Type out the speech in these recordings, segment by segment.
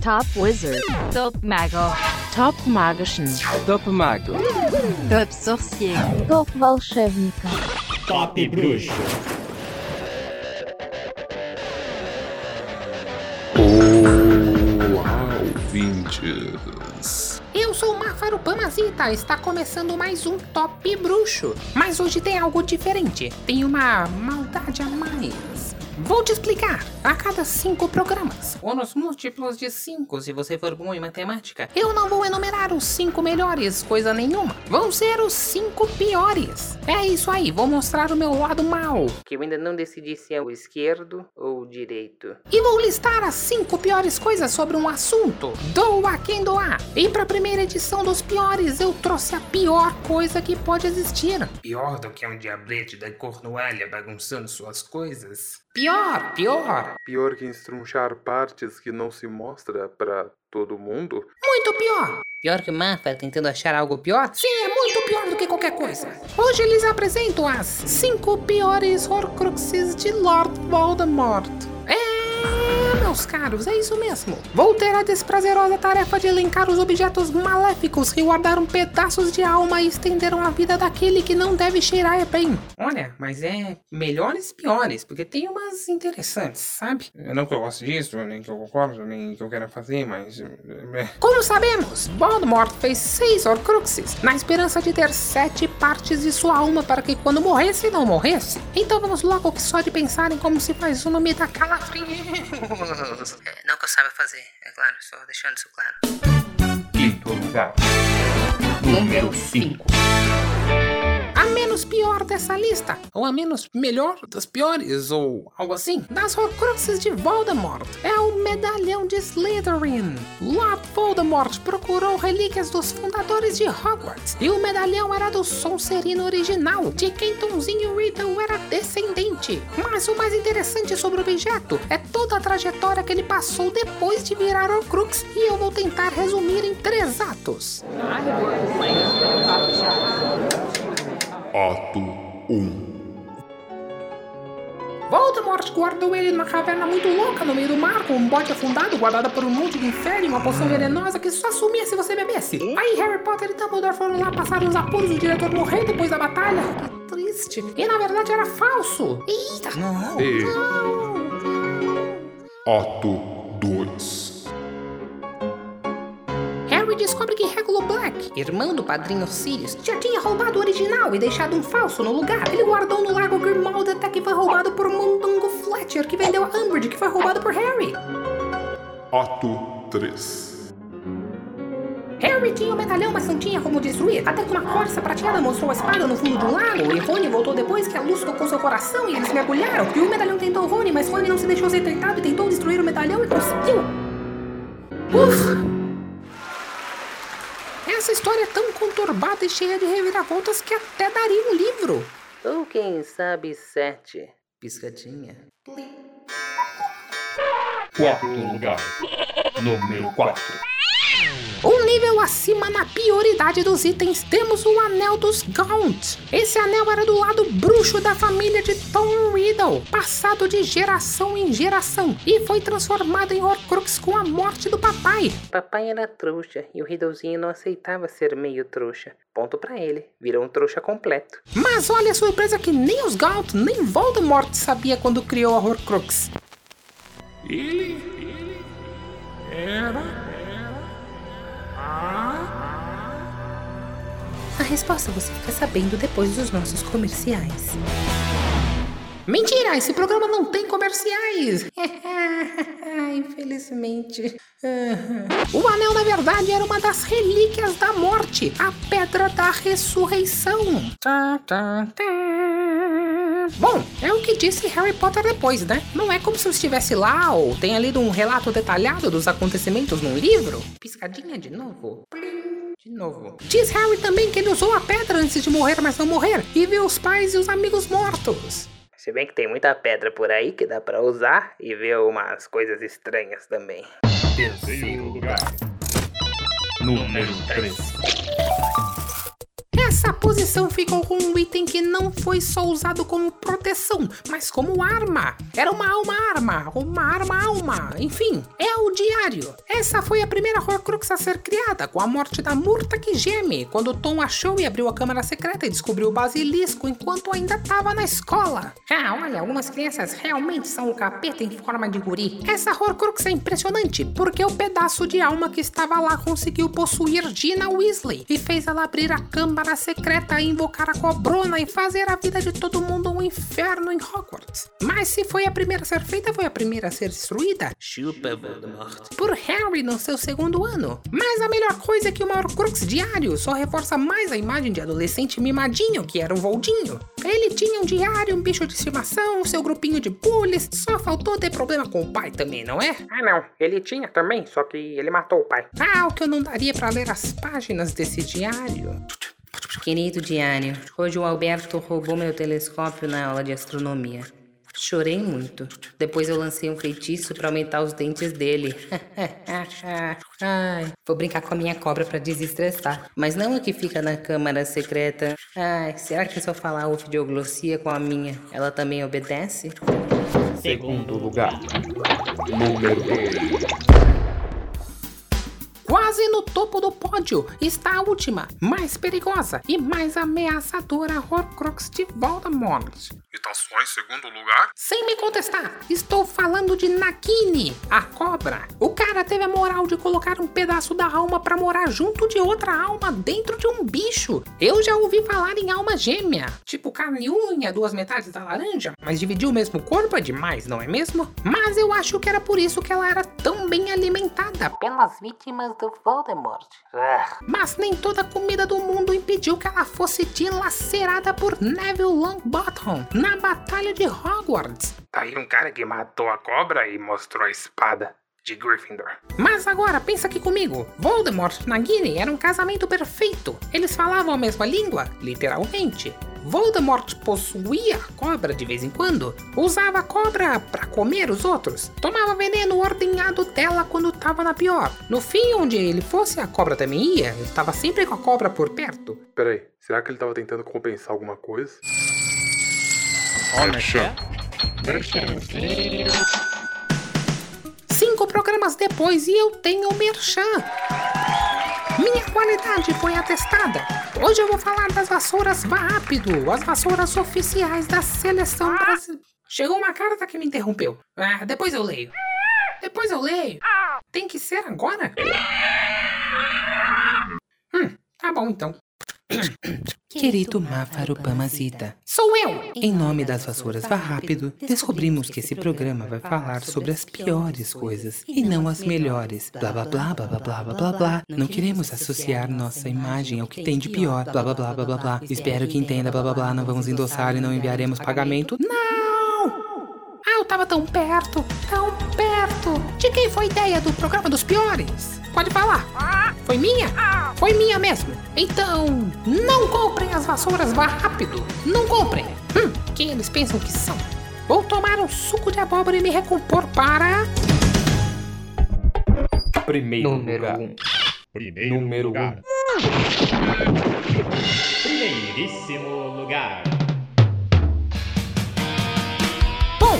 Top Wizard. Top Mago. Top Magischen. Top Mago. Top Sorcier. Top волшебника. Top Bruxo. Olá, ouvintes. Eu sou o Máfaro Pamazita, está começando mais um Top Bruxo. Mas hoje tem algo diferente, tem uma maldade a mais. Vou te explicar. A cada cinco programas, ou nos múltiplos de cinco, se você for bom em matemática, eu não vou enumerar os cinco melhores, coisa nenhuma. Vão ser os cinco piores. É isso aí, vou mostrar o meu lado mal. Que eu ainda não decidi se é o esquerdo ou o direito. E vou listar as cinco piores coisas sobre um assunto. Doa quem doar. E pra primeira edição dos piores, eu trouxe a pior coisa que pode existir. Pior do que um diablete da Cornualha bagunçando suas coisas? Pior, pior. Pior que estrunchar partes que não se mostra pra todo mundo? Muito pior. Pior que o Mafra tentando achar algo pior? Sim, é muito pior do que qualquer coisa. Hoje eles apresentam as cinco piores Horcruxes de Lord Voldemort. É, meus caros, é isso mesmo. Vou ter a desprazerosa tarefa de elencar os objetos maléficos que guardaram pedaços de alma e estenderam a vida daquele que não deve cheirar bem. Olha, mas é melhores e piores, porque tem umas interessantes, sabe? Não que eu goste disso, nem que eu concordo, nem que eu quero fazer, mas. é, Como sabemos, Voldemort fez seis Horcruxes, na esperança de ter sete partes de sua alma para que quando morresse, não morresse. Então vamos logo que só de pensar em como se faz o nome da calafrinha. É, não que eu saiba fazer, é claro, só deixando isso claro. Quinto lugar. Número 5. Menos pior dessa lista, ou a menos melhor das piores, ou algo assim, das Horcruxes de Voldemort, é o Medalhão de Slytherin. Lord Voldemort procurou relíquias dos fundadores de Hogwarts, e o medalhão era do Sonserino original, de quem Tonzinho Riddle era descendente. Mas o mais interessante sobre o objeto é toda a trajetória que ele passou depois de virar Horcrux, e eu vou tentar resumir em três atos. Ato 1. Voldemort guardou ele numa caverna muito louca no meio do mar, com um bote afundado guardado por um monte de inferno e uma poção venenosa que só sumia se você bebesse. Aí Harry Potter e Dumbledore foram lá passar os apuros do diretor morrer depois da batalha. Que triste. E na verdade era falso. Eita! Não! E não. Ato 2. Descobre que Regulo Black, irmão do padrinho Sirius, já tinha roubado o original e deixado um falso no lugar. Ele guardou no Lago Grimmauld até que foi roubado por Mundungo Fletcher, que vendeu a Umbridge, que foi roubado por Harry. Ato 3. Harry tinha o medalhão, mas não tinha como destruir. Até que uma corça prateada mostrou a espada no fundo de um lago. E Rony voltou depois que a luz tocou seu coração e eles mergulharam. E o medalhão tentou Rony, mas Rony não se deixou ser tentado e tentou destruir o medalhão e conseguiu. Ufa! Essa história é tão conturbada e cheia de reviravoltas que até daria um livro. Ou quem sabe sete. Piscadinha. Quarto lugar. Número 4. Um nível acima na prioridade dos itens, temos o Anel dos Gaunt. Esse anel era do lado bruxo da família de Tom Riddle, passado de geração em geração, e foi transformado em Horcrux com a morte do papai. Papai era trouxa e o Riddlezinho não aceitava ser meio trouxa. Ponto pra ele. Virou um trouxa completo. Mas olha a surpresa que nem os Gaunt, nem Voldemort sabia quando criou a Horcrux. Ele. Resposta você fica sabendo depois dos nossos comerciais. Mentira, esse programa não tem comerciais. Infelizmente. O anel, na verdade, era uma das relíquias da morte, a Pedra da Ressurreição. Tá, tá, tá. Bom, é o que disse Harry Potter depois, né? Não é como se eu estivesse lá ou tenha lido um relato detalhado dos acontecimentos num livro. Piscadinha de novo. Plim, De novo. Diz Harry também que ele usou a pedra antes de morrer, mas não morrer, e viu os pais e os amigos mortos. Se bem que tem muita pedra por aí que dá pra usar e ver umas coisas estranhas também. Terceiro lugar. Número 3. Essa posição ficou com um item que não foi só usado como proteção, mas como arma. Era uma alma arma, uma arma alma, enfim, é o diário. Essa foi a primeira Horcrux a ser criada, com a morte da Murta que geme, quando Tom achou e abriu a câmara secreta e descobriu o basilisco enquanto ainda estava na escola. Ah, olha, algumas crianças realmente são o capeta em forma de guri. Essa Horcrux é impressionante, porque o pedaço de alma que estava lá conseguiu possuir Gina Weasley e fez ela abrir a câmara secreta e invocar a cobrona e fazer a vida de todo mundo um inferno em Hogwarts. Mas se foi a primeira a ser feita, foi a primeira a ser destruída. Chupa, Voldemort. Por Harry no seu segundo ano. Mas a melhor coisa é que o maior crux diário só reforça mais a imagem de adolescente mimadinho que era o Voldinho. Ele tinha um diário, um bicho de estimação, seu grupinho de bullies, só faltou ter problema com o pai também, não é? Ah, não. Ele tinha também, só que ele matou o pai. Ah, o que eu não daria pra ler as páginas desse diário. Querido diário, hoje o Alberto roubou meu telescópio na aula de astronomia. Chorei muito. Depois eu lancei um feitiço pra aumentar os dentes dele. Ai, vou brincar com a minha cobra pra desestressar. Mas não a que fica na câmara secreta. Ai, será que se eu falar ofidioglossia com a minha, ela também obedece? Segundo lugar. Número 2. Quase no topo do pódio está a última, mais perigosa e mais ameaçadora Horcrux de Voldemort. E tá só em segundo lugar? Sem me contestar, estou falando de Nagini, a cobra. O cara teve a moral de colocar um pedaço da alma pra morar junto de outra alma dentro de um bicho. Eu já ouvi falar em alma gêmea, tipo carne e unha, duas metades da laranja, mas dividir o mesmo corpo é demais, não é mesmo? Mas eu acho que era por isso que ela era tão bem alimentada. Pelas vítimas do Voldemort. Ah, Mas nem toda a comida do mundo impediu que ela fosse dilacerada por Neville Longbottom na Batalha de Hogwarts. Tá aí um cara que matou a cobra e mostrou a espada de Gryffindor. Mas agora pensa aqui comigo. Voldemort e Nagini era um casamento perfeito. Eles falavam a mesma língua, literalmente. Voldemort possuía a cobra de vez em quando, usava a cobra pra comer os outros, tomava veneno ordenhado dela quando tava na pior. No fim, onde ele fosse, a cobra também ia, ele tava sempre com a cobra por perto. Peraí, será que ele tava tentando compensar alguma coisa? Cinco programas depois e eu tenho o Merchan. Minha qualidade foi atestada. Hoje eu vou falar das vassouras Rápido, as vassouras oficiais da seleção brasileira. Chegou uma carta que me interrompeu. Ah, depois eu leio. Depois eu leio. Tem que ser agora? Hum, tá bom então. Querido Mafarupamazita, Sou eu! em nome das vassouras Vá Rápido, descobrimos que esse programa vai falar sobre as piores coisas e não as melhores. Blá blá blá blá blá blá blá blá blá. Não queremos associar nossa imagem ao que tem de pior. Blá blá blá blá blá blá. Espero que entenda blá blá blá. Não vamos endossar e não enviaremos pagamento. Não! Ah, eu tava tão perto, tão perto. De quem foi a ideia do programa dos piores? Pode falar. Foi minha? Foi minha mesmo. Então, não comprem as vassouras Vá Rápido. Não comprem. Hum, quem eles pensam que são? Vou tomar um suco de abóbora e me recompor para... Primeiro Número lugar. um. Primeiro Número lugar. Primeiríssimo lugar.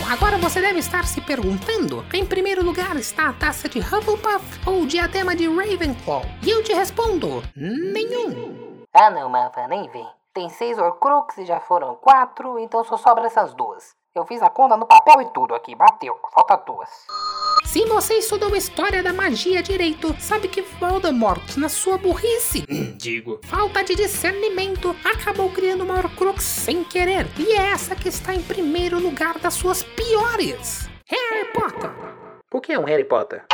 Agora você deve estar se perguntando: em primeiro lugar está a taça de Hufflepuff ou o diadema de Ravenclaw? E eu te respondo: nenhum. Ah não, Malva, nem vem. Tem seis Horcrux e já foram quatro, então só sobra essas duas. Eu fiz a conta no papel e tudo aqui, bateu. Falta duas. Se você estudou história da magia direito, sabe que Voldemort, na sua burrice, Digo, falta de discernimento, acabou criando uma Horcrux sem querer. E é essa que está em primeiro lugar das suas piores. Harry Potter. Por que é um Harry Potter?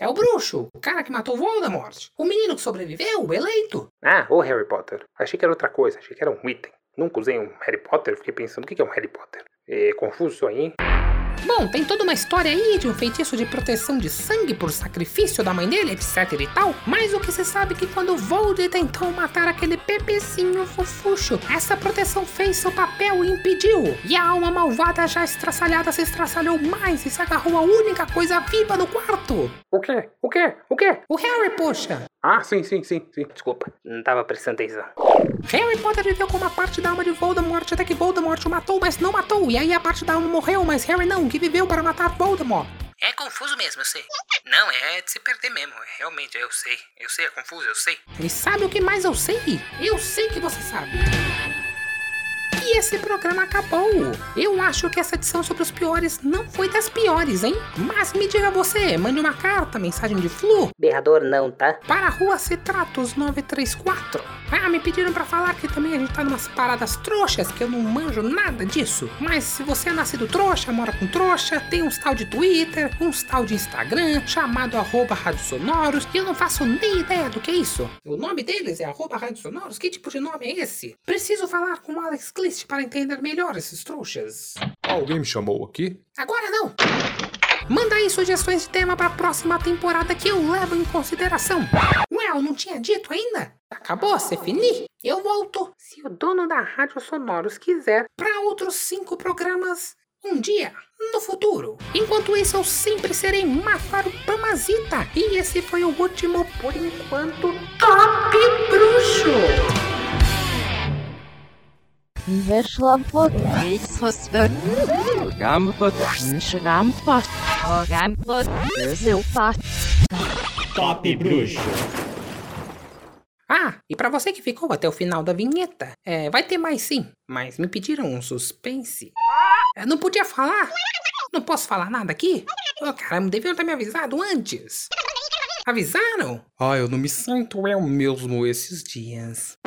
É o bruxo, o cara que matou Voldemort. O menino que sobreviveu, o eleito. Ah, o Harry Potter. Achei que era outra coisa, achei que era um item. Nunca usei um Harry Potter, fiquei pensando o que é um Harry Potter. É confuso isso aí? Bom, tem toda uma história aí de um feitiço de proteção de sangue por sacrifício da mãe dele, etc e tal. Mas o que se sabe é que quando Vold tentou matar aquele bebezinho fofucho, essa proteção fez seu papel e impediu. E a alma malvada já estraçalhada se estraçalhou mais e se agarrou a única coisa viva no quarto. O quê? O quê? O quê? O Harry, poxa! Ah, sim, sim, sim, sim. Desculpa, não tava prestando atenção. Harry Potter viveu com uma parte da alma de Voldemort até que Voldemort o matou, mas não matou. E aí a parte da alma morreu, mas Harry não, que viveu para matar Voldemort. É confuso mesmo, eu sei. Não, é de se perder mesmo. Realmente, eu sei. Eu sei, é confuso, eu sei. E sabe o que mais eu sei? Eu sei que você sabe. E esse programa acabou. Eu acho que essa edição sobre os piores não foi das piores, hein? Mas me diga você, mande uma carta, mensagem de flu, Berrador não, tá? para a rua Citratos 934. Ah, me pediram pra falar que também a gente tá numas paradas trouxas, que eu não manjo nada disso. Mas se você é nascido trouxa, mora com trouxa, tem uns tal de Twitter, uns tal de Instagram, chamado arroba Rádio Sonoros, e eu não faço nem ideia do que é isso. O nome deles é arroba Rádio Sonoros? Que tipo de nome é esse? Preciso falar com o Alex Clist para entender melhor esses trouxas. Alguém me chamou aqui? Agora não! Manda aí sugestões de tema pra próxima temporada que eu levo em consideração. Ué, eu não tinha dito ainda? Acabou, se fini? Eu volto, se o dono da Rádio Sonoros quiser, pra outros cinco programas um dia no futuro. Enquanto isso, eu sempre serei Mafaru Pamazita. E esse foi o último, por enquanto, Top Bruxo! Weszła pod... Gampot. Schrampot. Gampot. Zilpot. Top Bruxo. Ah, e pra você que ficou até o final da vinheta, é, vai ter mais sim, mas me pediram um suspense. Eu não podia falar? Não posso falar nada aqui? Oh, caramba, deviam ter me avisado antes. Avisaram? Ah, eu não me sinto eu mesmo esses dias.